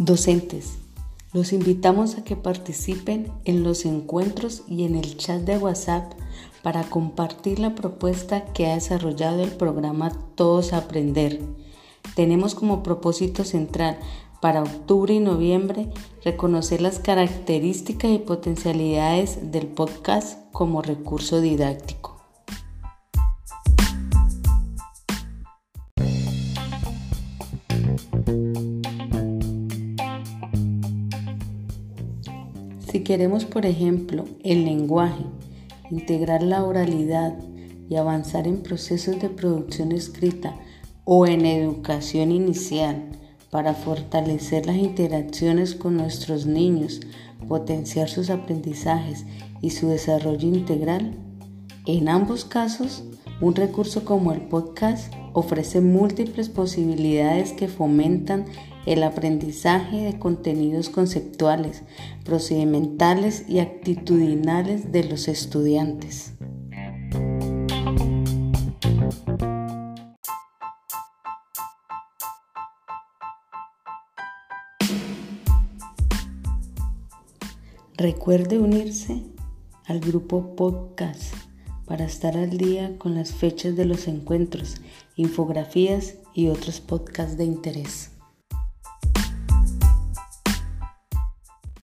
Docentes, los invitamos a que participen en los encuentros y en el chat de WhatsApp para compartir la propuesta que ha desarrollado el programa Todos Aprender. Tenemos como propósito central para octubre y noviembre reconocer las características y potencialidades del podcast como recurso didáctico. Si queremos, por ejemplo, el lenguaje, integrar la oralidad y avanzar en procesos de producción escrita o en educación inicial para fortalecer las interacciones con nuestros niños, potenciar sus aprendizajes y su desarrollo integral, en ambos casos, un recurso como el podcast ofrece múltiples posibilidades que fomentan el aprendizaje de contenidos conceptuales, procedimentales y actitudinales de los estudiantes. Recuerde unirse al grupo podcast para estar al día con las fechas de los encuentros, infografías y otros podcasts de interés.